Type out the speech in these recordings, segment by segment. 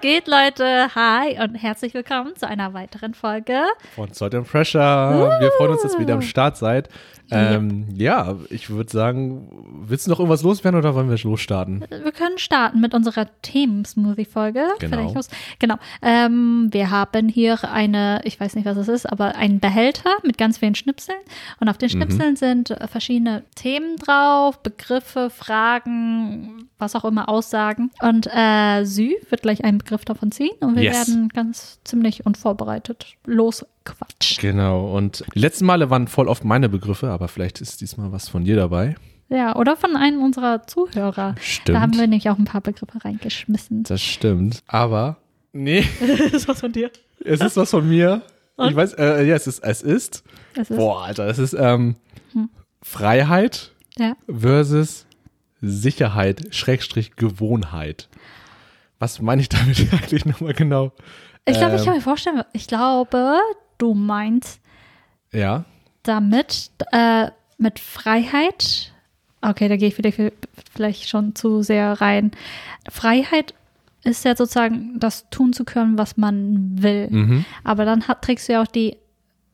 Was geht, Leute? Hi und herzlich willkommen zu einer weiteren Folge. Von Salt and Pressure. Wir freuen uns, dass ihr wieder am Start seid. Ähm, ja, ich würde sagen, willst du noch irgendwas loswerden oder wollen wir losstarten? Wir können starten mit unserer Themen-Smoothie-Folge. Genau. Genau. Ähm, wir haben hier eine, ich weiß nicht, was es ist, aber einen Behälter mit ganz vielen Schnipseln. Und auf den Mhm. Schnipseln sind äh, verschiedene Themen drauf, Begriffe, Fragen, was auch immer, Aussagen. Und äh, Sü wird gleich einen Begriff davon ziehen und wir Yes. werden ganz ziemlich unvorbereitet losquatschen. Genau. Und die letzten Male waren voll oft meine Begriffe, aber vielleicht ist diesmal was von dir dabei. Ja, oder von einem unserer Zuhörer. Stimmt. Da haben wir nämlich auch ein paar Begriffe reingeschmissen. Das stimmt. Aber, nee, ist was von dir? es ist was von mir. Und? Ich weiß, äh, ja, es ist, es ist, Es ist, boah, Alter, es ist ähm, Freiheit ja. versus Sicherheit, Schrägstrich Gewohnheit. Was meine ich damit eigentlich nochmal genau? Ich glaube, ich Ähm. kann mir vorstellen, ich glaube, du meinst Ja, damit äh, mit Freiheit. Okay, da gehe ich vielleicht, vielleicht schon zu sehr rein. Freiheit ist ja sozusagen das tun zu können, was man will. mhm, Aber dann hat, trägst du ja auch die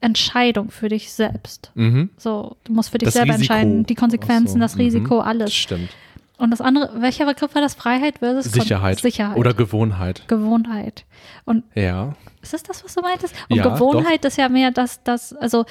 Entscheidung für dich selbst. mhm. So, du musst für dich Das selber Risiko. entscheiden, die Konsequenzen, so, das mhm. Risiko, Das alles. stimmt. Und das andere, welcher Begriff war das? Freiheit versus Sicherheit. Sicherheit. Oder Gewohnheit. Gewohnheit. Und Ja. ist das das, was du meintest? Und Ja, Gewohnheit ist ja mehr das, das, also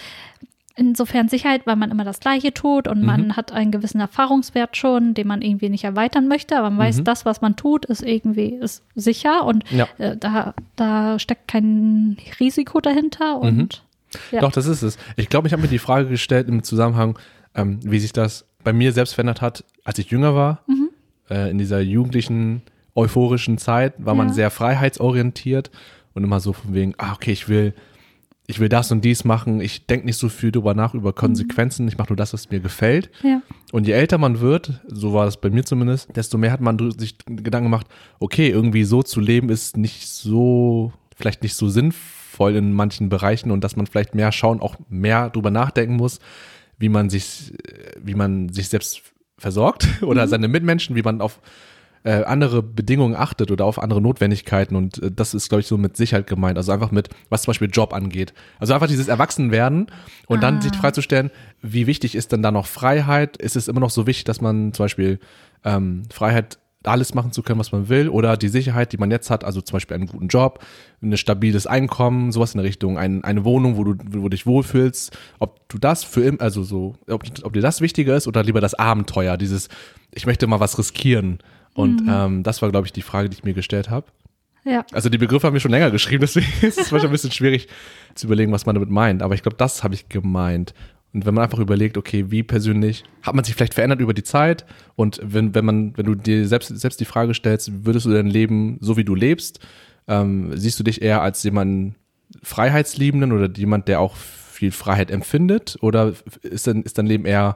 insofern Sicherheit, weil man immer das Gleiche tut und Mhm. man hat einen gewissen Erfahrungswert schon, den man irgendwie nicht erweitern möchte, aber man weiß, Mhm. das, was man tut, ist irgendwie ist sicher und Ja. äh, da, da steckt kein Risiko dahinter und Ja. Doch, das ist es. Ich glaube, ich habe mir die Frage gestellt im Zusammenhang, ähm, wie sich das bei mir selbst verändert hat, als ich jünger war. Mhm. Äh, in dieser jugendlichen, euphorischen Zeit war man Ja. sehr freiheitsorientiert und immer so von wegen, ah, okay, ich will, ich will das und dies machen. Ich denke nicht so viel drüber nach, über Konsequenzen. Ich mache nur das, was mir gefällt. ja. Und je älter man wird, so war es bei mir zumindest, desto mehr hat man sich Gedanken gemacht, okay, irgendwie so zu leben ist nicht so, vielleicht nicht so sinnvoll in manchen Bereichen und dass man vielleicht mehr schauen, auch mehr drüber nachdenken muss, wie man sich, äh, wie man sich selbst versorgt oder seine Mitmenschen, wie man auf äh, andere Bedingungen achtet oder auf andere Notwendigkeiten und äh, das ist, glaube ich, so mit Sicherheit gemeint. Also einfach mit, was zum Beispiel Job angeht. Also einfach dieses Erwachsenwerden und dann sich freizustellen, wie wichtig ist denn da noch Freiheit? Ist es immer noch so wichtig, dass man zum Beispiel ähm, Freiheit alles machen zu können, was man will, oder die Sicherheit, die man jetzt hat, also zum Beispiel einen guten Job, ein stabiles Einkommen, sowas in der Richtung, ein, eine Wohnung, wo du, wo du dich wohlfühlst, ob du das für im, also so, ob, ob dir das wichtiger ist oder lieber das Abenteuer, dieses, ich möchte mal was riskieren. Und ähm, das war, glaube ich, die Frage, die ich mir gestellt habe. ja. Also die Begriffe haben wir schon länger geschrieben, deswegen ist es manchmal ein bisschen schwierig zu überlegen, was man damit meint. Aber ich glaube, das habe ich gemeint. Und wenn man einfach überlegt, okay, wie persönlich, hat man sich vielleicht verändert über die Zeit? Und wenn, wenn man, wenn du dir selbst, selbst die Frage stellst, würdest du dein Leben so wie du lebst, ähm, siehst du dich eher als jemanden Freiheitsliebenden oder jemand, der auch viel Freiheit empfindet? Oder ist, denn, ist dein Leben eher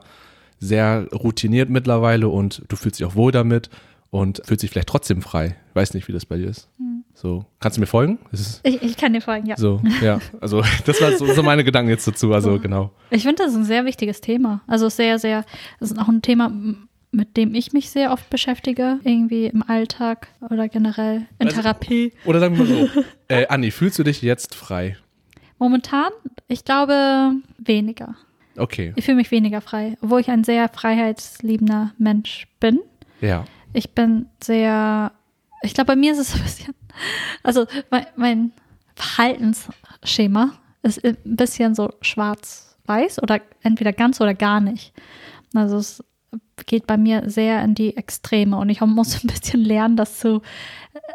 sehr routiniert mittlerweile und du fühlst dich auch wohl damit und fühlst dich vielleicht trotzdem frei? Ich weiß nicht, wie das bei dir ist. So, kannst du mir folgen? Ich, ich kann dir folgen, ja. so, ja. Also, das war so, so meine Gedanken jetzt dazu. Also, genau. Ich finde, das ist ein sehr wichtiges Thema. Also sehr, sehr, das ist auch ein Thema, mit dem ich mich sehr oft beschäftige, irgendwie im Alltag oder generell in Also- Therapie. Oder sagen wir mal so. Äh, Anni, fühlst du dich jetzt frei? Momentan, ich glaube, weniger. Okay. Ich fühle mich weniger frei, obwohl ich ein sehr freiheitsliebender Mensch bin. Ja. Ich bin sehr, ich glaube, bei mir ist es ein bisschen, also mein, mein Verhaltensschema ist ein bisschen so schwarz-weiß oder entweder ganz oder gar nicht. Also es geht bei mir sehr in die Extreme und ich muss ein bisschen lernen, das zu,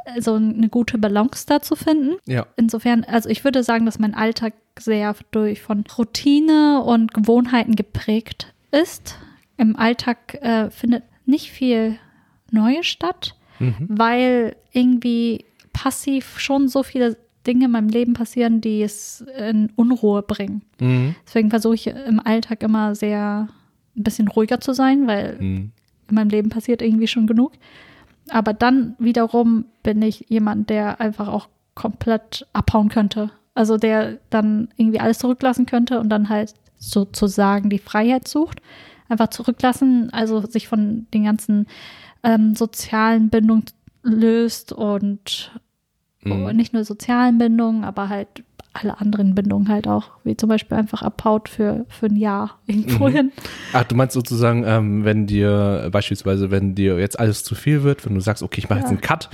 äh, so eine gute Balance da zu finden. Ja. Insofern, also ich würde sagen, dass mein Alltag sehr durch von Routine und Gewohnheiten geprägt ist. Im Alltag äh, findet nicht viel Neues statt, weil irgendwie passiv schon so viele Dinge in meinem Leben passieren, die es in Unruhe bringen. Mhm. Deswegen versuche ich im Alltag immer sehr ein bisschen ruhiger zu sein, weil Mhm. in meinem Leben passiert irgendwie schon genug. Aber dann wiederum bin ich jemand, der einfach auch komplett abhauen könnte. Also der dann irgendwie alles zurücklassen könnte und dann halt sozusagen die Freiheit sucht. Einfach zurücklassen, also sich von den ganzen ähm, sozialen Bindungen löst und Und nicht nur sozialen Bindungen, aber halt alle anderen Bindungen halt auch, wie zum Beispiel einfach abhaut für, für ein Jahr irgendwo hin. Ach, du meinst sozusagen, ähm, wenn dir beispielsweise, wenn dir jetzt alles zu viel wird, wenn du sagst, okay, ich mache jetzt einen Cut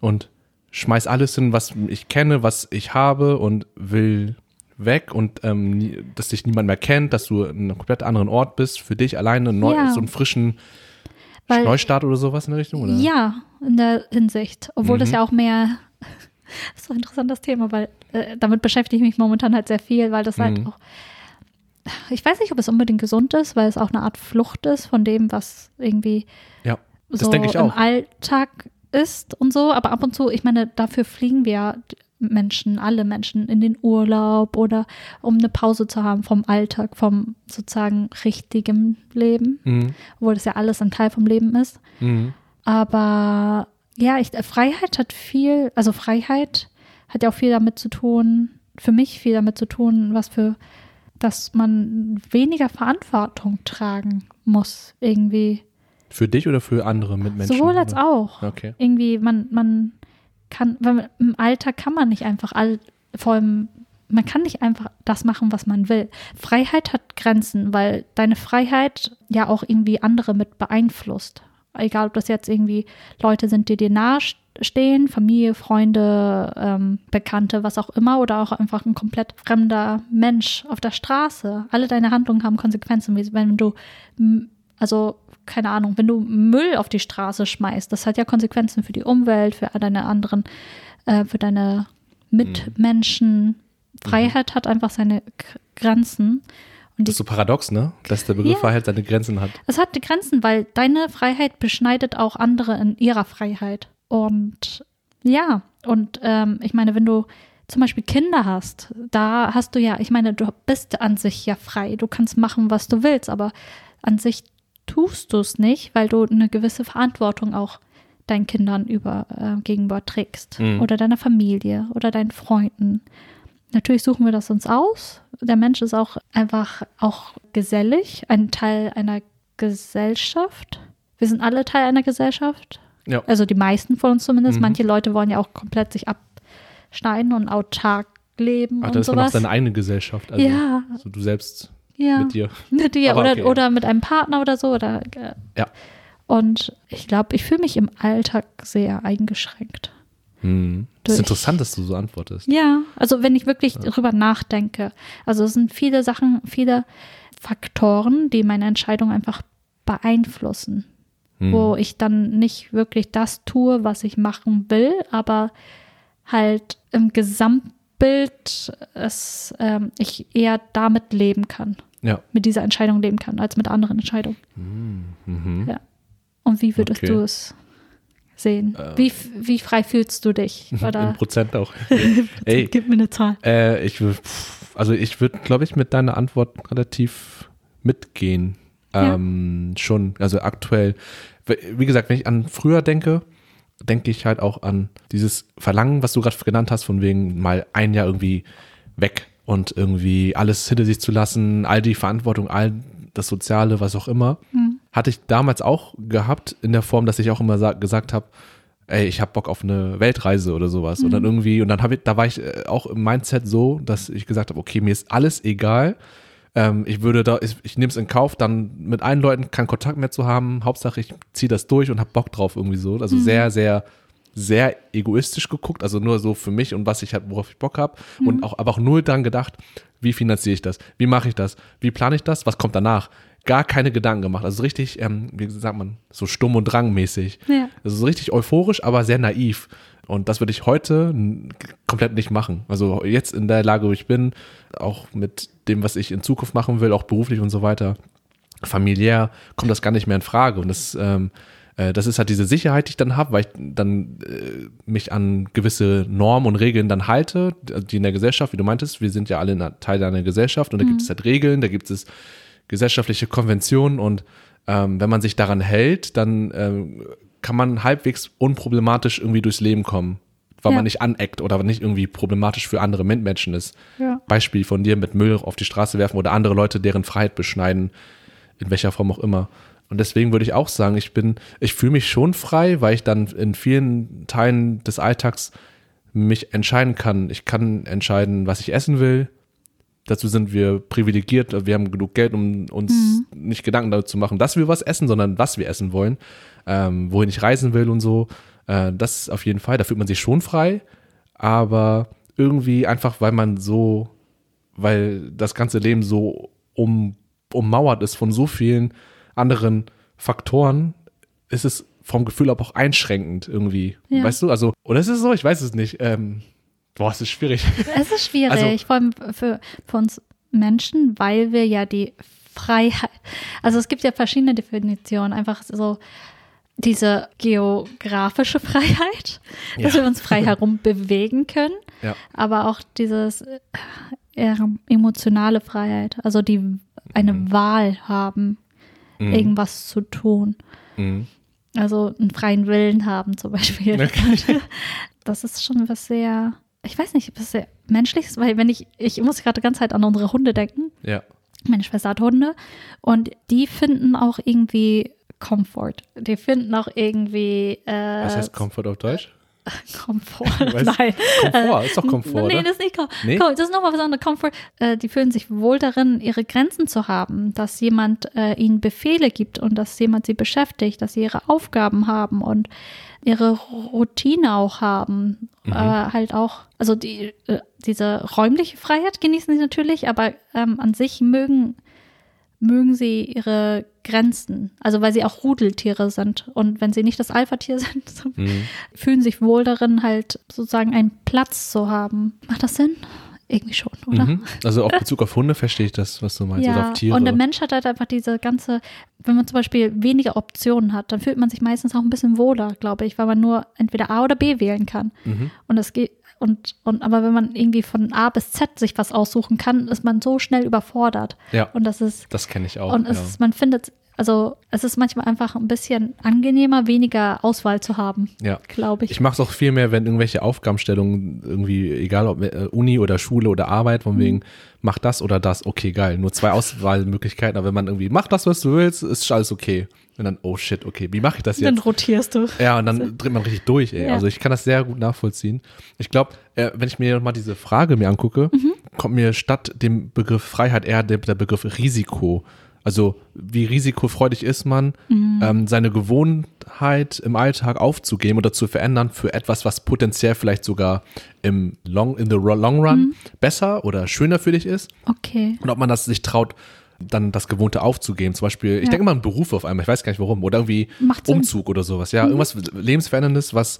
und schmeiß alles hin, was ich kenne, was ich habe und will weg und ähm, dass dich niemand mehr kennt, dass du in einem komplett anderen Ort bist, für dich alleine neu, Ja. so einen frischen Weil- Neustart oder sowas in der Richtung, oder? Ja, in der Hinsicht. Obwohl das Mhm. ja auch mehr, das ist so ein interessantes Thema, weil äh, damit beschäftige ich mich momentan halt sehr viel, weil das halt Mhm. auch, ich weiß nicht, ob es unbedingt gesund ist, weil es auch eine Art Flucht ist von dem, was irgendwie Ja, das so denke ich im. Alltag ist und so. Aber ab und zu, ich meine, dafür fliegen wir ja Menschen, alle Menschen in den Urlaub oder um eine Pause zu haben vom Alltag, vom sozusagen richtigen Leben, Mhm. obwohl das ja alles ein Teil vom Leben ist. Mhm. Aber ja, ich, Freiheit hat viel, also Freiheit hat ja auch viel damit zu tun, für mich viel damit zu tun, was für, dass man weniger Verantwortung tragen muss, irgendwie. Für dich oder für andere Mitmenschen? Sowohl als oder? auch. Okay. Irgendwie, man, man kann, weil im Alltag kann man nicht einfach all, vor allem, man kann nicht einfach das machen, was man will. Freiheit hat Grenzen, weil deine Freiheit ja auch irgendwie andere mit beeinflusst. Egal, ob das jetzt irgendwie Leute sind, die dir nahestehen, Familie, Freunde, ähm, Bekannte, was auch immer, oder auch einfach ein komplett fremder Mensch auf der Straße. Alle deine Handlungen haben Konsequenzen. Wenn du, also keine Ahnung, wenn du Müll auf die Straße schmeißt, das hat ja Konsequenzen für die Umwelt, für deine anderen, äh, für deine Mitmenschen. Freiheit hat einfach seine Grenzen. Und Das ist so paradox, ne? Dass der Begriff Ja. Freiheit seine Grenzen hat. es hat die Grenzen, weil deine Freiheit beschneidet auch andere in ihrer Freiheit. Und ja, und ähm, ich meine, wenn du zum Beispiel Kinder hast, da hast du ja, ich meine, du bist an sich ja frei. Du kannst machen, was du willst, aber an sich tust du es nicht, weil du eine gewisse Verantwortung auch deinen Kindern über, äh, gegenüber trägst. Mhm. Oder deiner Familie oder deinen Freunden. Natürlich suchen wir das uns aus. Der Mensch ist auch einfach auch gesellig, ein Teil einer Gesellschaft. Wir sind alle Teil einer Gesellschaft. Ja. Also die meisten von uns zumindest. Mhm. Manche Leute wollen ja auch komplett sich abschneiden und autark leben Ach, und da ist man auch sowas. seine eigene Gesellschaft. Also, ja, So du selbst ja. mit dir. Mit dir oder, okay, ja. oder mit einem Partner oder so. Oder, äh, Ja. Und ich glaube, ich fühle mich im Alltag sehr eingeschränkt. Hm. Das ist interessant, dass du so antwortest. Ja, also wenn ich wirklich drüber nachdenke. Also es sind viele Sachen, viele Faktoren, die meine Entscheidung einfach beeinflussen. Hm. Wo ich dann nicht wirklich das tue, was ich machen will, aber halt im Gesamtbild es, ähm, ich eher damit leben kann, Ja. mit dieser Entscheidung leben kann, als mit anderen Entscheidungen. Mhm. Ja. Und wie würdest Okay. du es sehen? wie, f- wie frei fühlst du dich? In Oder Prozent auch. Ey, gib mir eine Zahl. äh, ich also ich würde, glaube ich, mit deiner Antwort relativ mitgehen. Ja. Ähm, schon, also aktuell. Wie wie gesagt, wenn ich an früher denke, denke ich halt auch an dieses Verlangen, was du gerade genannt hast, von wegen mal ein Jahr irgendwie weg und irgendwie alles hinter sich zu lassen, all die Verantwortung, all das Soziale, was auch immer. Hatte ich damals auch gehabt, in der Form, dass ich auch immer sa- gesagt habe, ey, ich habe Bock auf eine Weltreise oder sowas. Und dann irgendwie, und dann habe ich, da war ich äh, auch im Mindset so, dass ich gesagt habe, okay, mir ist alles egal. Ähm, ich würde da, ich, ich nehme es in Kauf, dann mit allen Leuten keinen Kontakt mehr zu haben. Hauptsache, ich ziehe das durch und habe Bock drauf irgendwie so. Also sehr, sehr, sehr egoistisch geguckt, also nur so für mich und was ich halt, worauf ich Bock habe. Und auch, aber auch null dann gedacht, wie finanziere ich das? Wie mache ich das? Wie plane ich das? Was kommt danach? Gar keine Gedanken gemacht. Also richtig, ähm, wie sagt man, so stumm und drangmäßig. Ja. Also so richtig euphorisch, aber sehr naiv. Und das würde ich heute komplett nicht machen. Also jetzt in der Lage, wo ich bin, auch mit dem, was ich in Zukunft machen will, auch beruflich und so weiter, familiär, kommt das gar nicht mehr in Frage. Und das, ähm, äh, das ist halt diese Sicherheit, die ich dann habe, weil ich dann äh, mich an gewisse Normen und Regeln dann halte, die in der Gesellschaft, wie du meintest, wir sind ja alle Teil einer Gesellschaft und da gibt es halt Regeln, da gibt es gesellschaftliche Konventionen und ähm, wenn man sich daran hält, dann ähm, kann man halbwegs unproblematisch irgendwie durchs Leben kommen, weil Ja. man nicht aneckt oder nicht irgendwie problematisch für andere Mitmenschen ist. Ja. Beispiel von dir mit Müll auf die Straße werfen oder andere Leute deren Freiheit beschneiden, in welcher Form auch immer. Und deswegen würde ich auch sagen, ich bin, ich fühle mich schon frei, weil ich dann in vielen Teilen des Alltags mich entscheiden kann. Ich kann entscheiden, was ich essen will. Dazu sind wir privilegiert. Wir haben genug Geld, um uns Mhm. nicht Gedanken darüber zu machen, dass wir was essen, sondern was wir essen wollen, ähm, wohin ich reisen will und so. Äh, das ist auf jeden Fall. Da fühlt man sich schon frei. Aber irgendwie einfach, weil man so, weil das ganze Leben so um, ummauert ist von so vielen anderen Faktoren, ist es vom Gefühl aber auch einschränkend irgendwie. Ja. Weißt du? Also, oder ist es so? Ich weiß es nicht. Ähm, boah, es ist schwierig. Es ist schwierig, Also- vor allem für, für uns Menschen, weil wir ja die Freiheit, also es gibt ja verschiedene Definitionen, einfach so diese geografische Freiheit, dass Ja. wir uns frei herum bewegen können, Ja. aber auch dieses äh, emotionale Freiheit, also die eine Mhm. Wahl haben, irgendwas zu tun. Mhm. Also einen freien Willen haben zum Beispiel. Okay. Das ist schon was sehr, ich weiß nicht, was sehr menschliches, weil wenn ich, ich muss gerade die ganze Zeit an unsere Hunde denken. Ja. Meine Schwester hat Hunde und die finden auch irgendwie Comfort. Die finden auch irgendwie äh, Was heißt Comfort auf Deutsch? Komfort. Nein. Komfort, ist doch Komfort, Nee, oder? das ist nicht Komfort. Nee? Das ist nochmal was anderes. Komfort. Äh, die fühlen sich wohl darin, ihre Grenzen zu haben, dass jemand äh, ihnen Befehle gibt und dass jemand sie beschäftigt, dass sie ihre Aufgaben haben und ihre Routine auch haben. Mhm. Aber halt auch, also die, äh, diese räumliche Freiheit genießen sie natürlich, aber ähm, an sich mögen mögen sie ihre Grenzen. Also weil sie auch Rudeltiere sind. Und wenn sie nicht das Alpha-Tier sind, so Mhm. fühlen sich wohl darin, halt sozusagen einen Platz zu haben. Macht das Sinn? Irgendwie schon, oder? Mhm. Also auf Bezug auf Hunde verstehe ich das, was du meinst. Oder Ja, auf Tiere. und der Mensch hat halt einfach diese ganze, wenn man zum Beispiel weniger Optionen hat, dann fühlt man sich meistens auch ein bisschen wohler, glaube ich, weil man nur entweder A oder B wählen kann. Mhm. Und es geht, und, und aber wenn man irgendwie von A bis Z sich was aussuchen kann, ist man so schnell überfordert. Ja, Und das ist, das kenne ich auch. und es ja. ist, man findet, also es ist manchmal einfach ein bisschen angenehmer, weniger Auswahl zu haben, ja. glaube ich. Ich mache es auch viel mehr, wenn irgendwelche Aufgabenstellungen irgendwie, egal ob äh, Uni oder Schule oder Arbeit, von wegen, mach das oder das, okay, geil. Nur zwei Auswahlmöglichkeiten, aber wenn man irgendwie, mach das, was du willst, ist alles okay. Und dann, oh shit, okay, wie mache ich das Dann jetzt? rotierst du. Ja, und dann dreht man richtig durch, ey. Ja. Also ich kann das sehr gut nachvollziehen. Ich glaube, äh, wenn ich mir mal diese Frage mir angucke, Mhm. kommt mir statt dem Begriff Freiheit eher der, der Begriff Risiko. Also wie risikofreudig ist man, Mhm. ähm, seine Gewohnheit im Alltag aufzugeben oder zu verändern für etwas, was potenziell vielleicht sogar im Long, in the long run Mhm. besser oder schöner für dich ist. Okay. Und ob man das sich traut, dann das Gewohnte aufzugeben. Zum Beispiel, ich Ja. denke immer an Berufe auf einmal, ich weiß gar nicht warum. Oder irgendwie. Mhm. Umzug oder sowas. Ja, irgendwas Lebensveränderndes, was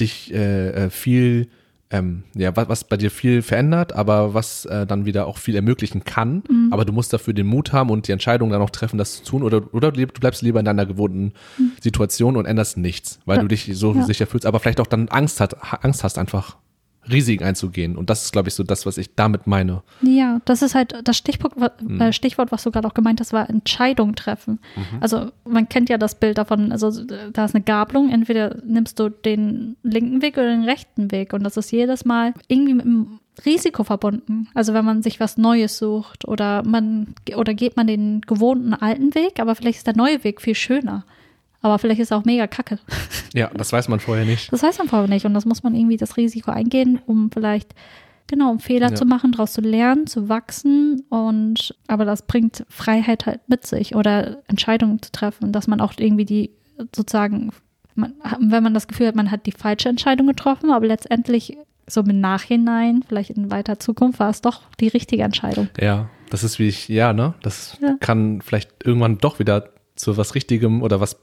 dich äh, äh, viel, ähm, ja, was, was bei dir viel verändert, aber was äh, dann wieder auch viel ermöglichen kann. Mhm. Aber du musst dafür den Mut haben und die Entscheidung dann auch treffen, das zu tun. Oder, oder du bleibst lieber in deiner gewohnten Situation und änderst nichts, weil Mhm. Ja. du dich so Ja. sicher fühlst, aber vielleicht auch dann Angst, hat, Angst hast, einfach Risiken einzugehen. Und das ist, glaube ich, so das, was ich damit meine. Ja, das ist halt das Stichpunkt, Mhm. äh, Stichwort, was du gerade auch gemeint hast, war Entscheidung treffen. Mhm. Also man kennt ja das Bild davon, also da ist eine Gabelung, entweder nimmst du den linken Weg oder den rechten Weg und das ist jedes Mal irgendwie mit einem Risiko verbunden. Also wenn man sich was Neues sucht oder man oder geht man den gewohnten alten Weg, aber vielleicht ist der neue Weg viel schöner. Aber vielleicht ist er auch mega kacke. Ja, das weiß man vorher nicht. Das weiß man vorher nicht und das muss man irgendwie das Risiko eingehen, um vielleicht genau um Fehler Ja. zu machen, daraus zu lernen, zu wachsen und aber das bringt Freiheit halt mit sich oder Entscheidungen zu treffen, dass man auch irgendwie die sozusagen man, wenn man das Gefühl hat, man hat die falsche Entscheidung getroffen, aber letztendlich so im Nachhinein, vielleicht in weiter Zukunft, war es doch die richtige Entscheidung. Ja, das ist wie ich, ja, ne? Das Ja. kann vielleicht irgendwann doch wieder zu was Richtigem oder was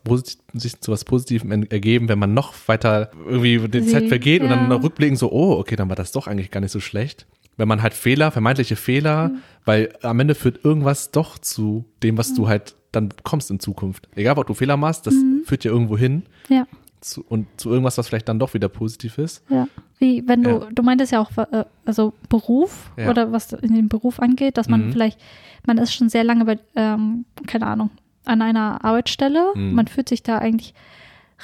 sich zu was Positivem en- ergeben, wenn man noch weiter irgendwie die Zeit vergeht und dann ja. rückblicken so, oh, okay, dann war das doch eigentlich gar nicht so schlecht. Wenn man halt Fehler, vermeintliche Fehler, Mhm. weil am Ende führt irgendwas doch zu dem, was du halt dann bekommst in Zukunft. Egal, ob du Fehler machst, das Mhm. führt ja irgendwo hin Ja. zu, und zu irgendwas, was vielleicht dann doch wieder positiv ist. Ja, wie wenn du, Ja. du meintest ja auch, äh, also Beruf Ja. oder was in den Beruf angeht, dass man Mhm. vielleicht, man ist schon sehr lange bei, ähm, keine Ahnung, an einer Arbeitsstelle, Mhm. man fühlt sich da eigentlich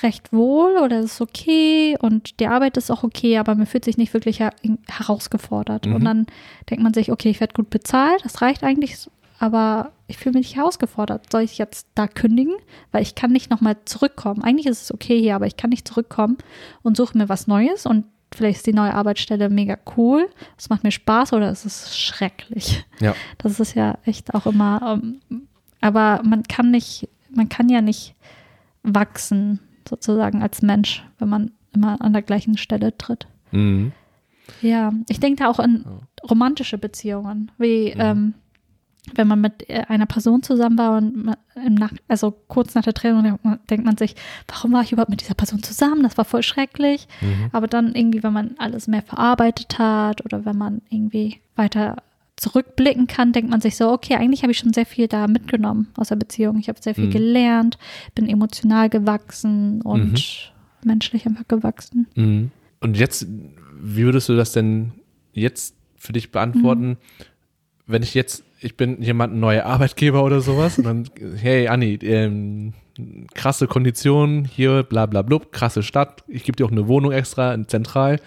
recht wohl oder es ist okay und die Arbeit ist auch okay, aber man fühlt sich nicht wirklich her herausgefordert. Mhm. Und dann denkt man sich, okay, ich werde gut bezahlt, das reicht eigentlich, aber ich fühle mich nicht herausgefordert. Soll ich jetzt da kündigen? Weil ich kann nicht nochmal zurückkommen. Eigentlich ist es okay hier, aber ich kann nicht zurückkommen und suche mir was Neues und vielleicht ist die neue Arbeitsstelle mega cool, es macht mir Spaß oder es ist schrecklich. Ja. Das ist ja echt auch immer, ähm, aber man kann nicht, man kann ja nicht wachsen sozusagen als Mensch, wenn man immer an der gleichen Stelle tritt. Mhm. Ja, ich denke da auch an romantische Beziehungen, wie ähm, wenn man mit äh, einer Person zusammen war und Nach also kurz nach der Trennung denkt man- denkt man sich, warum war ich überhaupt mit dieser Person zusammen? Das war voll schrecklich. Mhm. Aber dann irgendwie, wenn man alles mehr verarbeitet hat oder wenn man irgendwie weiter zurückblicken kann, denkt man sich so, okay, eigentlich habe ich schon sehr viel da mitgenommen aus der Beziehung. Ich habe sehr viel Mhm. gelernt, bin emotional gewachsen und menschlich einfach gewachsen. Mhm. Und jetzt, wie würdest du das denn jetzt für dich beantworten, wenn ich jetzt, ich bin jemand, ein neuer Arbeitgeber oder sowas und dann, hey Anni, ähm, krasse Konditionen hier, bla bla blub, krasse Stadt, ich gebe dir auch eine Wohnung extra in Zentral.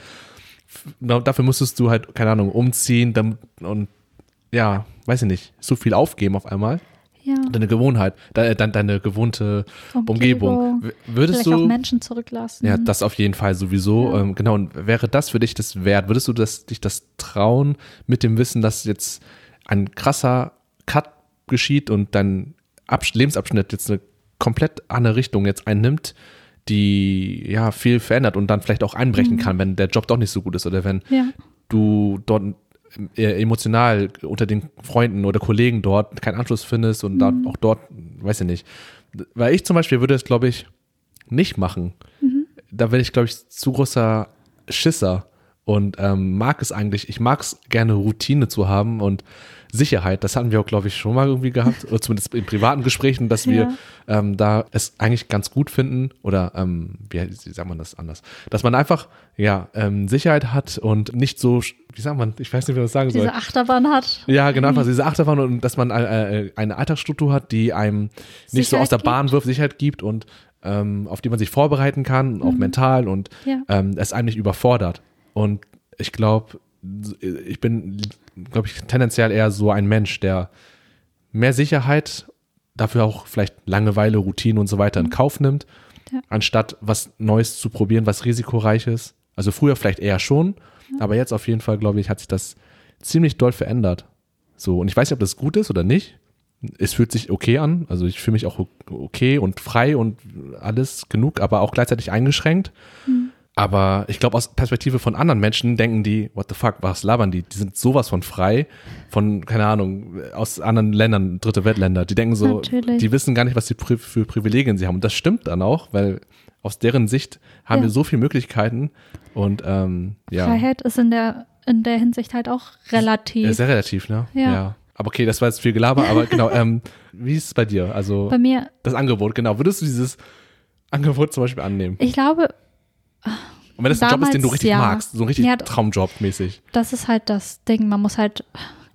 Dafür musstest du halt, keine Ahnung, umziehen und ja, weiß ich nicht, so viel aufgeben auf einmal. Ja, Deine Gewohnheit, de, de, deine gewohnte Umgebung. W- Würdest Vielleicht auch du, Menschen zurücklassen. ja, das auf jeden Fall sowieso. Ja. Ähm, genau, und wäre das für dich das wert? Würdest du das, dich das trauen mit dem Wissen, dass jetzt ein krasser Cut geschieht und dein Absch Lebensabschnitt jetzt eine komplett andere Richtung jetzt einnimmt, die ja viel verändert und dann vielleicht auch einbrechen Mhm. kann, wenn der Job doch nicht so gut ist oder wenn ja. du dort äh, emotional unter den Freunden oder Kollegen dort keinen Anschluss findest und dann auch dort, weiß ich nicht. Weil ich zum Beispiel würde es, glaube ich, nicht machen. Da werde ich, glaube ich, zu großer Schisser und ähm, mag es eigentlich, ich mag es gerne Routine zu haben und Sicherheit. Das hatten wir auch, glaube ich, schon mal irgendwie gehabt, oder zumindest in privaten Gesprächen, dass wir Ja. ähm, da es eigentlich ganz gut finden oder ähm, wie, wie sagt man das anders? Dass man einfach ja ähm, Sicherheit hat und nicht so, wie sagt man, ich weiß nicht, wie man das sagen soll. Diese Achterbahn hat. Ja, genau, einfach diese Achterbahn und dass man äh, äh, eine Alltagsstruktur hat, die einem nicht so aus der Sicherheit Bahn wirft, Sicherheit gibt und ähm, auf die man sich vorbereiten kann, auch mental und Ja. ähm, es einem nicht überfordert. Und ich glaube, ich bin, glaube ich, tendenziell eher so ein Mensch, der mehr Sicherheit, dafür auch vielleicht Langeweile, Routine und so weiter in Kauf nimmt, Ja. anstatt was Neues zu probieren, was risikoreich ist. Also früher vielleicht eher schon, aber jetzt auf jeden Fall, glaube ich, hat sich das ziemlich doll verändert. So, und ich weiß nicht, ob das gut ist oder nicht. Es fühlt sich okay an. Also ich fühle mich auch okay und frei und alles genug, aber auch gleichzeitig eingeschränkt. Aber ich glaube, aus Perspektive von anderen Menschen denken die, what the fuck, was labern die? Die sind sowas von frei, von, keine Ahnung, aus anderen Ländern, dritte Weltländer. Die denken so, Natürlich. die wissen gar nicht, was sie für Privilegien sie haben. Und das stimmt dann auch, weil aus deren Sicht haben Ja. wir so viele Möglichkeiten und ähm, ja. Freiheit ist in der, in der Hinsicht halt auch relativ. Ja, sehr relativ, ne? Ja. Aber okay, das war jetzt viel Gelaber, aber genau, ähm, wie ist es bei dir? Also Bei mir, das Angebot, genau. Würdest du dieses Angebot zum Beispiel annehmen? ich glaube, Und wenn das ein Job ist, den du Damals richtig ja. magst, so ein richtig Ja, Traumjob mäßig. das ist halt das Ding. Man muss halt,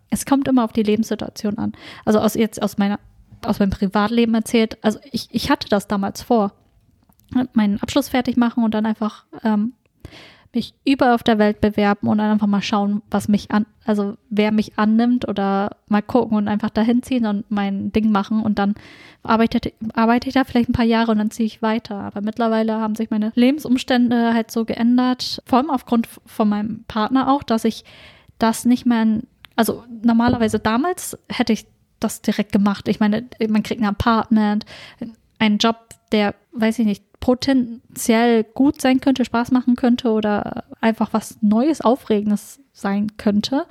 es kommt immer auf die Lebenssituation an. Also aus jetzt aus meiner, aus meinem Privatleben erzählt. Also ich, ich hatte das damals vor, meinen Abschluss fertig machen und dann einfach ähm, mich überall auf der Welt bewerben und dann einfach mal schauen, was mich an, also wer mich annimmt oder mal gucken und einfach dahin ziehen und mein Ding machen und dann arbeite, arbeite ich da vielleicht ein paar Jahre und dann ziehe ich weiter. Aber mittlerweile haben sich meine Lebensumstände halt so geändert, vor allem aufgrund von meinem Partner auch, dass ich das nicht mehr, in, also normalerweise damals hätte ich das direkt gemacht. Ich meine, man kriegt ein Apartment, einen Job, der, weiß ich nicht, potenziell gut sein könnte, Spaß machen könnte oder einfach was Neues, Aufregendes sein könnte.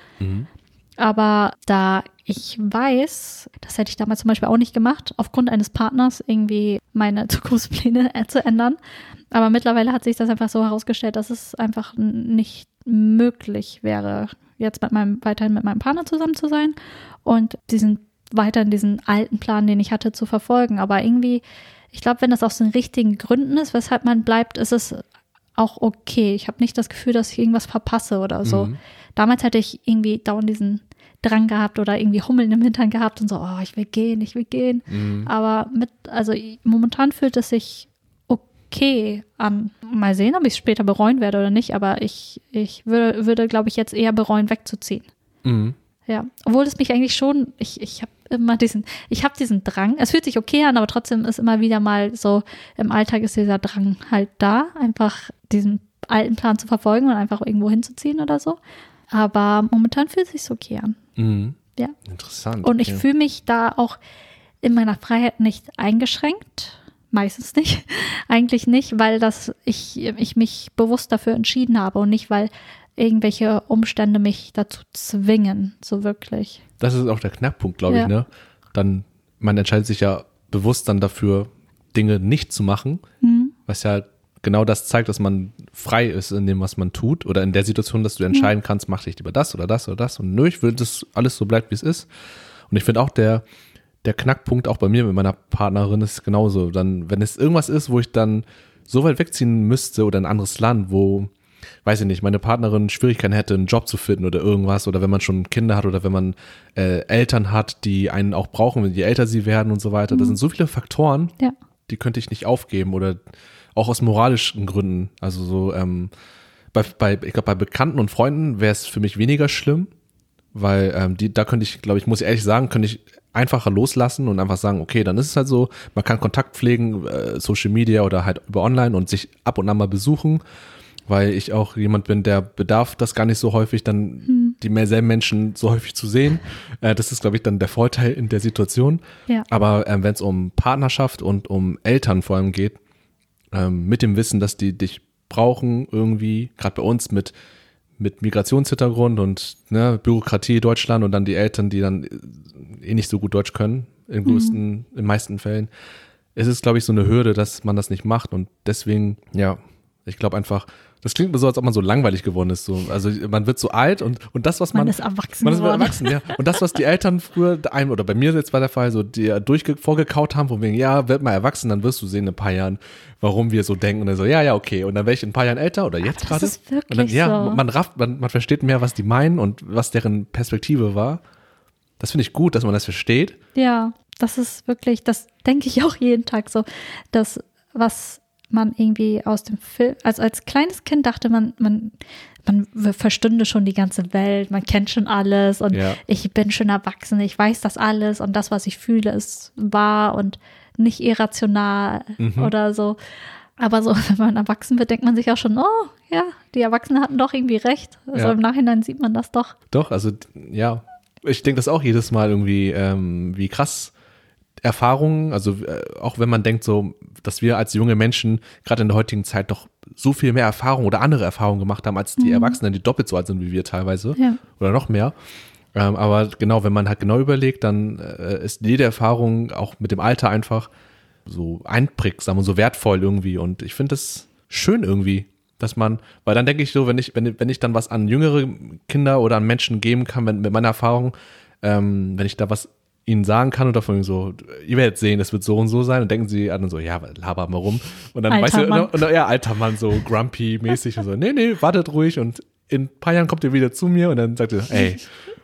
Aber da ich weiß, das hätte ich damals zum Beispiel auch nicht gemacht, aufgrund eines Partners irgendwie meine Zukunftspläne zu ändern. Aber mittlerweile hat sich das einfach so herausgestellt, dass es einfach nicht möglich wäre, jetzt mit meinem, weiterhin mit meinem Partner zusammen zu sein und diesen weiterhin diesen alten Plan, den ich hatte, zu verfolgen. Aber irgendwie, ich glaube, wenn das aus den richtigen Gründen ist, weshalb man bleibt, ist es auch okay. Ich habe nicht das Gefühl, dass ich irgendwas verpasse oder so. Mhm. Damals hätte ich irgendwie dauernd diesen Drang gehabt oder irgendwie Hummeln im Hintern gehabt und so, oh, ich will gehen, ich will gehen. Mhm. Aber mit, also momentan fühlt es sich okay an. Mal sehen, ob ich es später bereuen werde oder nicht, aber ich, ich würde, würde glaube ich, jetzt eher bereuen, wegzuziehen. Mhm. Ja, obwohl es mich eigentlich schon, ich, ich habe immer diesen, ich habe diesen Drang. Es fühlt sich okay an, aber trotzdem ist immer wieder mal so, im Alltag ist dieser Drang halt da, einfach diesen alten Plan zu verfolgen und einfach irgendwo hinzuziehen oder so. Aber momentan fühlt es sich okay an. Mhm. Ja. Interessant. Und ich okay. fühle mich da auch in meiner Freiheit nicht eingeschränkt. Meistens nicht. Eigentlich nicht, weil das ich, ich mich bewusst dafür entschieden habe und nicht, weil irgendwelche Umstände mich dazu zwingen, so wirklich. Das ist auch der Knackpunkt, glaube Ja. ich, ne? Dann, man entscheidet sich ja bewusst dann dafür, Dinge nicht zu machen, Mhm. was ja genau das zeigt, dass man frei ist in dem, was man tut oder in der Situation, dass du entscheiden kannst, mach ich lieber das oder das oder das und nö, ich will, dass alles so bleibt, wie es ist. Und ich finde auch der, der Knackpunkt auch bei mir mit meiner Partnerin ist genauso. Dann, wenn es irgendwas ist, wo ich dann so weit wegziehen müsste oder in ein anderes Land, wo, weiß ich nicht, meine Partnerin Schwierigkeiten hätte, einen Job zu finden oder irgendwas, oder wenn man schon Kinder hat oder wenn man äh, Eltern hat, die einen auch brauchen, wenn je älter sie werden und so weiter. Das sind so viele Faktoren, Ja. die könnte ich nicht aufgeben oder auch aus moralischen Gründen. Also so, ähm, bei, bei, ich glaube, bei Bekannten und Freunden wäre es für mich weniger schlimm, weil ähm, die, da könnte ich, glaube ich, muss ich ehrlich sagen, könnte ich einfacher loslassen und einfach sagen, okay, dann ist es halt so, man kann Kontakt pflegen, äh, Social Media oder halt über online und sich ab und an mal besuchen, weil ich auch jemand bin, der bedarf das gar nicht so häufig, dann die mehr selben Menschen so häufig zu sehen. Äh, das ist, glaube ich, dann der Vorteil in der Situation. Ja. Aber ähm, wenn es um Partnerschaft und um Eltern vor allem geht, ähm, mit dem Wissen, dass die dich brauchen irgendwie, gerade bei uns mit mit Migrationshintergrund und ne, Bürokratie Deutschland und dann die Eltern, die dann eh nicht so gut Deutsch können, im größten, in meisten Fällen. Es ist, glaube ich, so eine Hürde, dass man das nicht macht und deswegen, ja, ich glaube einfach, das klingt mir so, als ob man so langweilig geworden ist. So. Also man wird so alt und, und das, was man. Man ist erwachsen Man ist erwachsen, ja. Und das, was die Eltern früher einem, oder bei mir jetzt war der Fall, so die durchge vorgekaut haben, von wegen, ja, werd mal erwachsen, dann wirst du sehen in ein paar Jahren, warum wir so denken. Und dann so, ja, ja, okay. Und dann wäre ich in ein paar Jahren älter oder jetzt das gerade. ist wirklich und dann, ja, so. man rafft, man, man versteht mehr, was die meinen und was deren Perspektive war. Das finde ich gut, dass man das versteht. Ja, das ist wirklich, das denke ich auch jeden Tag so, dass was man irgendwie aus dem Film, also als kleines Kind dachte man, man, man verstünde schon die ganze Welt, man kennt schon alles und Ja. ich bin schon erwachsen, ich weiß das alles und das, was ich fühle, ist wahr und nicht irrational Mhm. oder so. Aber so, wenn man erwachsen wird, denkt man sich auch schon, oh ja, die Erwachsenen hatten doch irgendwie recht. Also Ja. im Nachhinein sieht man das doch. Doch, also ja, ich denke das auch jedes Mal irgendwie, ähm, wie krass Erfahrungen, also äh, auch wenn man denkt so, dass wir als junge Menschen gerade in der heutigen Zeit doch so viel mehr Erfahrung oder andere Erfahrungen gemacht haben als die Erwachsenen, die doppelt so alt sind wie wir teilweise Ja. oder noch mehr. Ähm, aber genau, wenn man halt genau überlegt, dann äh, ist jede Erfahrung auch mit dem Alter einfach so einprägsam und so wertvoll irgendwie. Und ich finde das schön irgendwie, dass man, weil dann denke ich so, wenn ich, wenn, wenn ich dann was an jüngere Kinder oder an Menschen geben kann, wenn, mit meiner Erfahrung, ähm, wenn ich da was ihnen sagen kann oder von ihnen so, ihr werdet sehen, es wird so und so sein, und denken sie an so, ja, laber mal rum. Und dann weißt du, und, und, ja, alter Mann, so grumpy-mäßig und so, nee, nee, wartet ruhig und in ein paar Jahren kommt ihr wieder zu mir und dann sagt ihr, ey,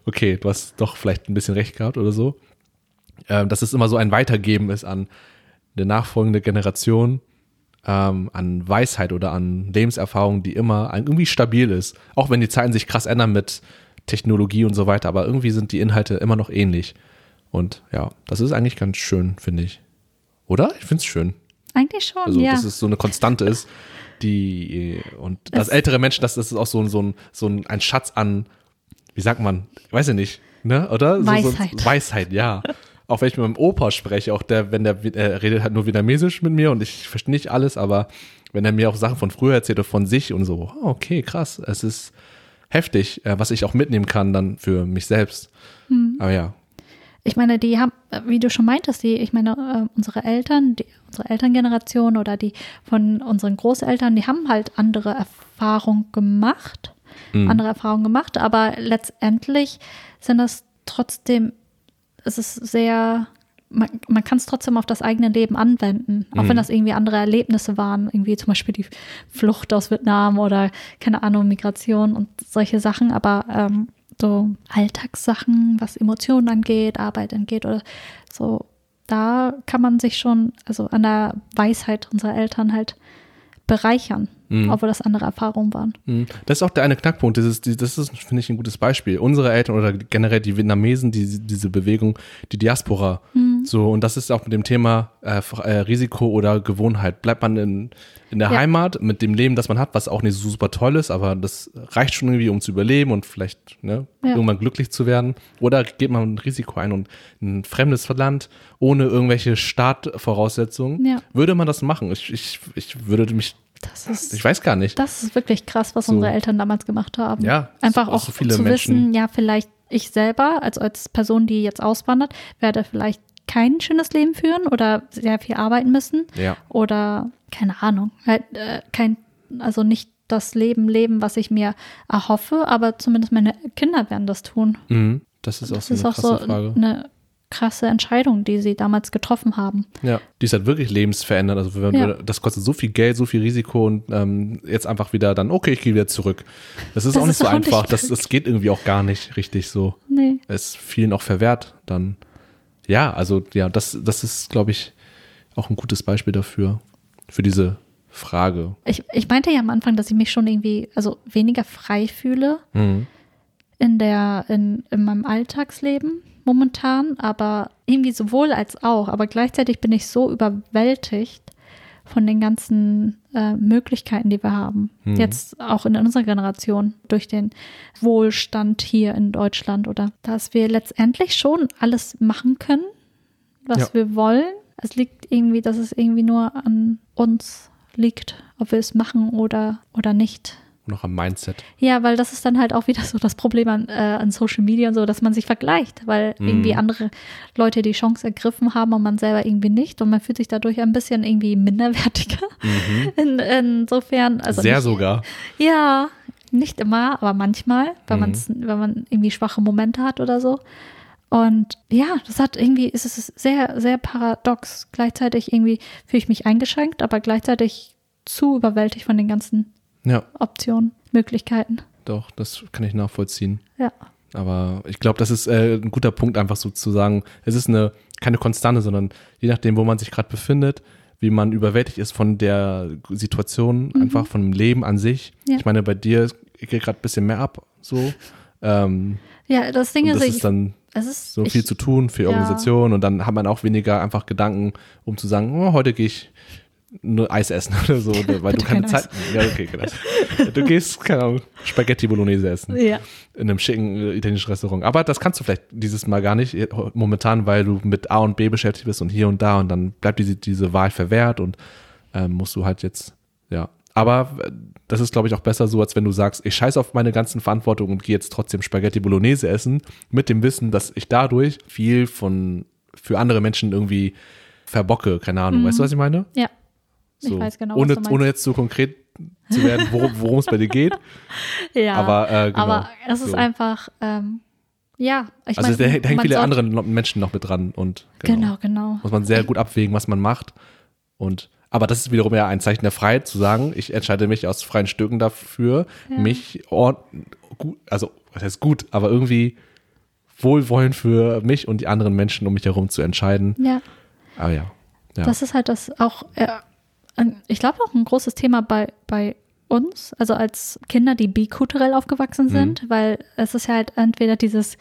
okay, du hast doch vielleicht ein bisschen recht gehabt oder so. Ähm, dass es immer so ein Weitergeben ist an eine nachfolgende Generation, ähm, an Weisheit oder an Lebenserfahrung, die immer irgendwie stabil ist. Auch wenn die Zeiten sich krass ändern mit Technologie und so weiter, aber irgendwie sind die Inhalte immer noch ähnlich. Und ja, das ist eigentlich ganz schön, finde ich. Oder? Ich finde es schön. Eigentlich schon, Also, ja. dass es so eine Konstante ist, die und dass Es- ältere Menschen, das, das ist auch so, ein- so, ein, so ein, ein Schatz an, wie sagt man, weiß ich nicht, ne? Oder? So, Weisheit. So, Weisheit, ja. Auch wenn ich mit meinem Opa spreche, auch der, wenn der er redet halt nur Vietnamesisch mit mir und ich verstehe nicht alles, aber wenn er mir auch Sachen von früher erzählt oder von sich und so, oh, okay, krass, es ist heftig, äh, was ich auch mitnehmen kann dann für mich selbst. Hm. Aber ja, Ich meine, die haben, äh, wie du schon meintest, die, ich meine, äh, unsere Eltern, die, unsere Elterngeneration oder die von unseren Großeltern, die haben halt andere Erfahrungen gemacht, Mhm. andere Erfahrungen gemacht, aber letztendlich sind das trotzdem, es ist sehr, man, man kann es trotzdem auf das eigene Leben anwenden, auch Mhm. wenn das irgendwie andere Erlebnisse waren, irgendwie zum Beispiel die Flucht aus Vietnam oder keine Ahnung, Migration und solche Sachen, aber ähm, so Alltagssachen, was Emotionen angeht, Arbeit angeht oder so, da kann man sich schon, also an der Weisheit unserer Eltern halt bereichern. Mhm. obwohl das andere Erfahrungen waren. Mhm. Das ist auch der eine Knackpunkt. Das ist, das ist finde ich, ein gutes Beispiel. Unsere Eltern oder generell die Vietnamesen, die, diese Bewegung, die Diaspora. So, und das ist auch mit dem Thema äh, äh, Risiko oder Gewohnheit. Bleibt man in, in der Ja. Heimat mit dem Leben, das man hat, was auch nicht so super toll ist, aber das reicht schon irgendwie, um zu überleben und vielleicht ne, Ja. irgendwann glücklich zu werden. Oder geht man ein Risiko ein und ein fremdes Land ohne irgendwelche Startvoraussetzungen, Ja. würde man das machen? Ich, ich, ich würde mich, Das ist, ich weiß gar nicht. das ist wirklich krass, was So. unsere Eltern damals gemacht haben. Ja, Einfach so- auch so viele zu Menschen. wissen, ja, vielleicht ich selber, also als Person, die jetzt auswandert, werde vielleicht kein schönes Leben führen oder sehr viel arbeiten müssen. Ja. Oder keine Ahnung, halt äh, kein, also nicht das Leben leben, was ich mir erhoffe, aber zumindest meine Kinder werden das tun. Mhm. Das ist auch Das so ist eine auch krasse so Frage. eine krasse Entscheidung, die sie damals getroffen haben. Ja, die ist halt wirklich lebensverändert. Also wenn Ja. wir, das kostet so viel Geld, so viel Risiko und ähm, jetzt einfach wieder dann, okay, ich gehe wieder zurück. Das ist Das auch nicht ist so auch nicht einfach. Das, das geht irgendwie auch gar nicht richtig so. Nee. Es ist vielen auch verwehrt dann. Ja, also ja, das, das ist, glaube ich, auch ein gutes Beispiel dafür, für diese Frage. Ich, ich meinte ja am Anfang, dass ich mich schon irgendwie, also weniger frei fühle Mhm. in der, in, in meinem Alltagsleben momentan, aber irgendwie sowohl als auch. Aber gleichzeitig bin ich so überwältigt von den ganzen äh, Möglichkeiten, die wir haben. Mhm. Jetzt auch in unserer Generation durch den Wohlstand hier in Deutschland oder dass wir letztendlich schon alles machen können, was Ja. wir wollen. Es liegt irgendwie, dass es irgendwie nur an uns liegt, ob wir es machen oder, oder nicht. Noch am Mindset. Ja, weil das ist dann halt auch wieder so das Problem an, äh, an Social Media und so, dass man sich vergleicht, weil Mhm. irgendwie andere Leute die Chance ergriffen haben und man selber irgendwie nicht und man fühlt sich dadurch ein bisschen irgendwie minderwertiger. In, insofern, also Mhm. Sehr nicht, sogar. ja, nicht immer, aber manchmal, wenn, Mhm. wenn man irgendwie schwache Momente hat oder so. Und ja, das hat irgendwie, ist es sehr, sehr paradox. Gleichzeitig irgendwie fühle ich mich eingeschränkt, aber gleichzeitig zu überwältigt von den ganzen Ja, Optionen, Möglichkeiten. doch, das kann ich nachvollziehen. Ja. Aber ich glaube, das ist äh, ein guter Punkt, einfach so zu sagen, es ist eine keine Konstante, sondern je nachdem, wo man sich gerade befindet, wie man überwältigt ist von der Situation, einfach von dem Leben an sich. Mhm. Ja. Ich meine, bei dir geht gerade ein bisschen mehr ab, so. Ähm, Ja, das Ding und ist, das ich, ist dann es ist so ich, viel zu tun für ja. Organisationen und dann hat man auch weniger einfach Gedanken, um zu sagen, oh, heute gehe ich nur Eis essen oder so, weil du keine kein Zeit. Ja, okay, genau. Du gehst, keine Ahnung, Spaghetti Bolognese essen Ja. in einem schicken äh, italienischen Restaurant. Aber das kannst du vielleicht dieses Mal gar nicht äh, momentan, weil du mit A und B beschäftigt bist und hier und da und dann bleibt diese, diese Wahl verwehrt und ähm, musst du halt jetzt, ja. Aber äh, das ist, glaube ich, auch besser so, als wenn du sagst, ich scheiße auf meine ganzen Verantwortung und gehe jetzt trotzdem Spaghetti Bolognese essen, mit dem Wissen, dass ich dadurch viel von für andere Menschen irgendwie verbocke. Keine Ahnung. Weißt du, was ich meine? Ja. Ich So. weiß genau, ohne, ohne jetzt so konkret zu werden, worum es bei dir geht. ja. Aber, äh, genau. aber es ist So. einfach, ähm, ja. Ich Also mein, da, hängen viele andere Menschen noch mit dran und Genau, genau. muss man sehr gut abwägen, was man macht. Und aber das ist wiederum ja ein Zeichen der Freiheit, zu sagen, ich entscheide mich aus freien Stücken dafür, Ja. mich gut, also was heißt gut, aber irgendwie wohlwollend für mich und die anderen Menschen um mich herum zu entscheiden. Ja. Aber ja. ja. Das ist halt das auch, äh, ich glaube auch ein großes Thema bei, bei uns, also als Kinder, die bikulturell Mhm. aufgewachsen sind, weil es ist ja halt entweder dieses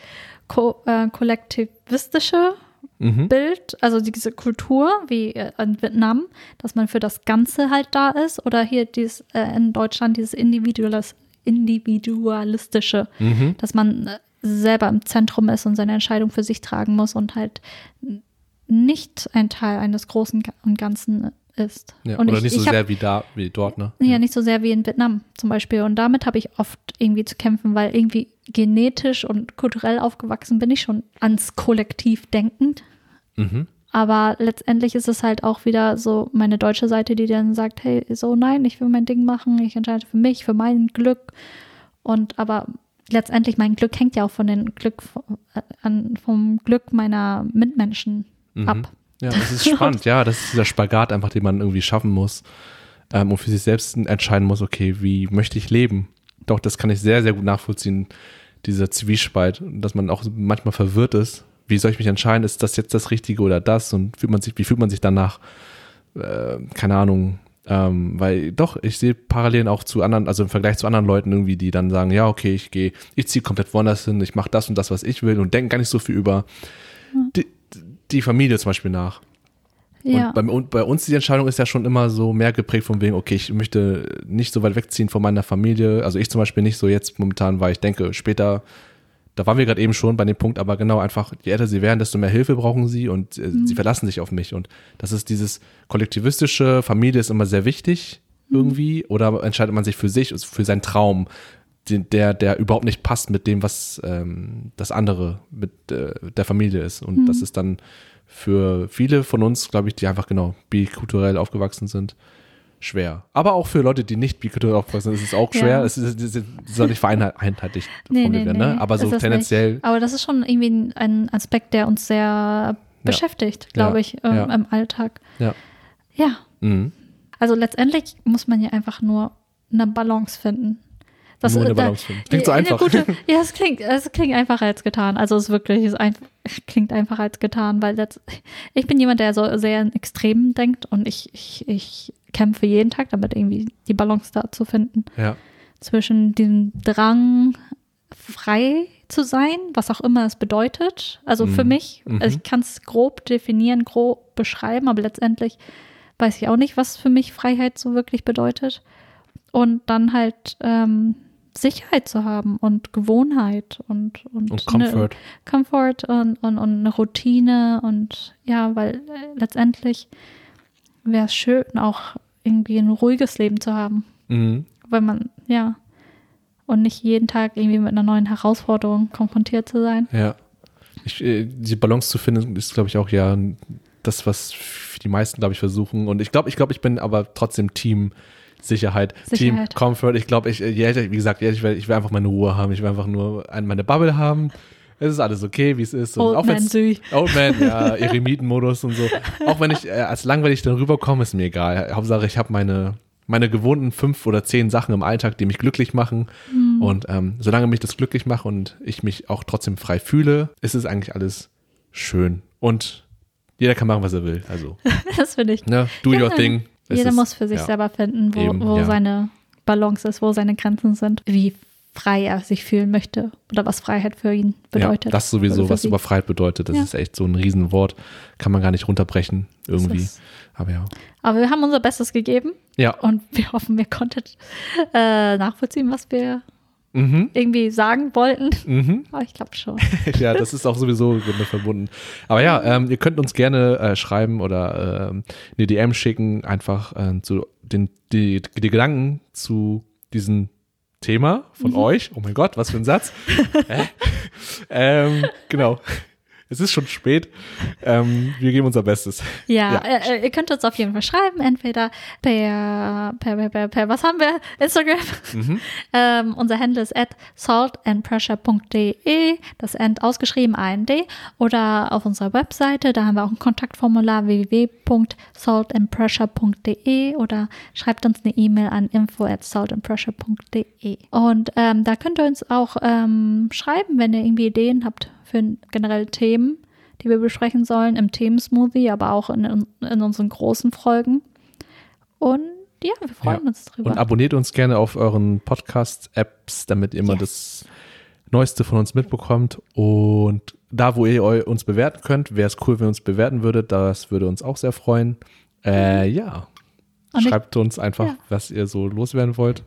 ko äh, kollektivistische mhm. Bild, also diese Kultur wie äh, in Vietnam, dass man für das Ganze halt da ist, oder hier dieses, äh, in Deutschland dieses Individualis individualistische, Mhm. dass man äh, selber im Zentrum ist und seine Entscheidung für sich tragen muss und halt nicht ein Teil eines Großen und Ganzen ist. Ja, und oder ich, nicht so hab, sehr wie da, wie dort, ne? ja, nicht so sehr wie in Vietnam zum Beispiel. Und damit habe ich oft irgendwie zu kämpfen, weil irgendwie genetisch und kulturell aufgewachsen bin ich schon ans Kollektiv denkend. Mhm. Aber letztendlich ist es halt auch wieder so meine deutsche Seite, die dann sagt, hey, so nein, ich will mein Ding machen, ich entscheide für mich, für mein Glück. Und aber letztendlich mein Glück hängt ja auch von den Glück äh, an, vom Glück meiner Mitmenschen Mhm. ab. Ja, das ist spannend. ja, das ist dieser Spagat einfach, den man irgendwie schaffen muss ähm, und für sich selbst entscheiden muss, okay, wie möchte ich leben? Doch, das kann ich sehr, sehr gut nachvollziehen, dieser Zwiespalt, dass man auch manchmal verwirrt ist. Wie soll ich mich entscheiden? Ist das jetzt das Richtige oder das? Und fühlt man sich, wie fühlt man sich danach? Äh, keine Ahnung, Ähm, weil doch, ich sehe Parallelen auch zu anderen, also im Vergleich zu anderen Leuten irgendwie, die dann sagen, ja, okay, ich gehe, ich ziehe komplett woanders hin, ich mache das und das, was ich will und denke gar nicht so viel über die, die Familie zum Beispiel nach. Ja. Und, bei, und bei uns die Entscheidung ist ja schon immer so mehr geprägt von wegen, okay, ich möchte nicht so weit wegziehen von meiner Familie. Also ich zum Beispiel nicht so jetzt momentan, weil ich denke, später, da waren wir gerade eben schon bei dem Punkt, aber genau einfach, je älter sie werden, desto mehr Hilfe brauchen sie und äh, sie verlassen sich auf mich. Und das ist dieses kollektivistische, Familie ist immer sehr wichtig irgendwie, oder entscheidet man sich für sich, für seinen Traum, den, der, der überhaupt nicht passt mit dem, was ähm, das andere mit äh, der Familie ist. Und das ist dann für viele von uns, glaube ich, die einfach genau bikulturell aufgewachsen sind, schwer. Aber auch für Leute, die nicht bikulturell aufgewachsen sind, ist es auch schwer. Ja. Es, ist, es soll nicht vereinheitlich Nee, formuliert nee, werden, nee. ne? Aber so tendenziell, Nicht. Aber das ist schon irgendwie ein- Aspekt, der uns sehr beschäftigt, glaube Ja. ich, ähm, Ja. im Alltag. ja. Ja. Mhm. Also letztendlich muss man ja einfach nur eine Balance finden. Das, Nur eine äh, Balance finden. Klingt so einfach. Gute, ja, es klingt, es klingt einfacher als getan. Also es wirklich, es ein, klingt einfacher als getan, weil letzt, ich bin jemand, der so sehr in Extremen denkt und ich, ich, ich kämpfe jeden Tag damit, irgendwie die Balance da zu finden Ja. zwischen dem Drang, frei zu sein, was auch immer es bedeutet. Also für Mhm. mich, Mhm. also ich kann es grob definieren, grob beschreiben, aber letztendlich weiß ich auch nicht, was für mich Freiheit so wirklich bedeutet. Und dann halt ähm, Sicherheit zu haben und Gewohnheit und, und, Und Comfort. Eine, Comfort und, und, und eine Routine und ja, weil äh, letztendlich wäre es schön, auch irgendwie ein ruhiges Leben zu haben Mhm. weil man, ja, und nicht jeden Tag irgendwie mit einer neuen Herausforderung konfrontiert zu sein. Ja. Ich, äh, die Balance zu finden, ist, glaube ich, auch ja das, was die meisten, glaube ich, versuchen. Und ich glaube, ich glaube, ich bin aber trotzdem Team Sicherheit, Team Sicherheit. Comfort. Ich glaube, ich, äh, wie gesagt, ich will, ich will einfach meine Ruhe haben. Ich will einfach nur ein- meine Bubble haben. Es ist alles okay, wie es ist. Und Old auch Man Sui. Old Man, ja, Eremitenmodus und so. Auch wenn ich äh, als langweilig dann rüberkomme, ist mir egal. Hauptsache, ich habe meine, meine gewohnten fünf oder zehn Sachen im Alltag, die mich glücklich machen. Mhm. Und ähm, solange mich das glücklich macht und ich mich auch trotzdem frei fühle, ist es eigentlich alles schön. Und jeder kann machen, was er will. Also, Das finde ich. ne, do your Ja, thing. Es Jeder ist- muss für sich ja. selber finden, wo, Eben, wo ja. seine Balance ist, wo seine Grenzen sind, wie frei er sich fühlen möchte oder was Freiheit für ihn bedeutet. Ja, das sowieso, was sie. über Freiheit bedeutet. Das Ja. ist echt so ein Riesenwort. Kann man gar nicht runterbrechen irgendwie. Aber ja. Aber wir haben unser Bestes gegeben Ja. und wir hoffen, ihr konntet äh, nachvollziehen, was wir Mhm. irgendwie sagen wollten. Mhm. Aber ich glaube schon. ja, das ist auch sowieso damit verbunden. Aber ja, ähm, ihr könnt uns gerne äh, schreiben oder ähm, eine DM schicken, einfach ähm, zu den, die, die Gedanken zu diesem Thema von euch. Oh mein Gott, was für ein Satz. Hä? ähm, genau. Es ist schon spät. Ähm, wir geben unser Bestes. Ja, Ja. Äh, äh, ihr könnt uns auf jeden Fall schreiben, entweder per, per, per, per, per was haben wir? Instagram. Mhm. ähm, unser Handle ist at saltandpressure.de, das End ausgeschrieben AND, oder auf unserer Webseite, da haben wir auch ein Kontaktformular www.saltandpressure.de oder schreibt uns eine E-Mail an info at saltandpressure.de. Und ähm, da könnt ihr uns auch ähm, schreiben, wenn ihr irgendwie Ideen habt für generell Themen die wir besprechen sollen im Themensmoothie, aber auch in, in unseren großen Folgen. Und ja, wir freuen Ja. uns drüber. Und abonniert uns gerne auf euren Podcast-Apps, damit ihr immer Yes. das Neueste von uns mitbekommt. Und da, wo ihr uns bewerten könnt, wäre es cool, wenn ihr uns bewerten würdet. Das würde uns auch sehr freuen. Äh, ja. Und ich- Schreibt uns einfach, Ja. was ihr so loswerden wollt.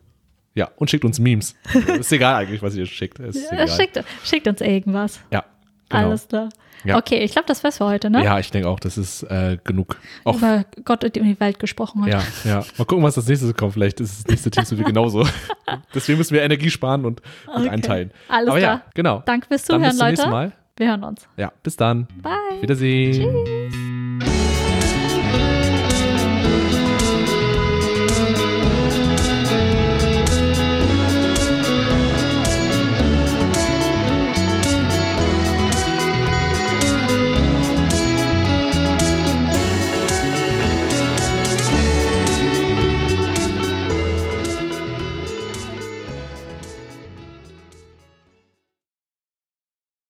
Ja, und schickt uns Memes. ist egal eigentlich, was ihr schickt. Ist Ja, schickt, schickt uns irgendwas. Ja, genau. Alles klar. Ja. Okay, ich glaube, das war's für heute, ne? Ja, ich denke auch, das ist äh, genug. Auch Über Gott und die Welt gesprochen heute. Ja, ja. Mal gucken, was das nächste kommt. Vielleicht ist das nächste Team so wie genauso. Deswegen müssen wir Energie sparen und, und Okay. einteilen. Alles Aber klar. ja, genau. Danke fürs Dann Zuhören, bis zum nächsten Leute. Mal. Wir hören uns. Ja, bis dann. Bye. Wiedersehen. Tschüss.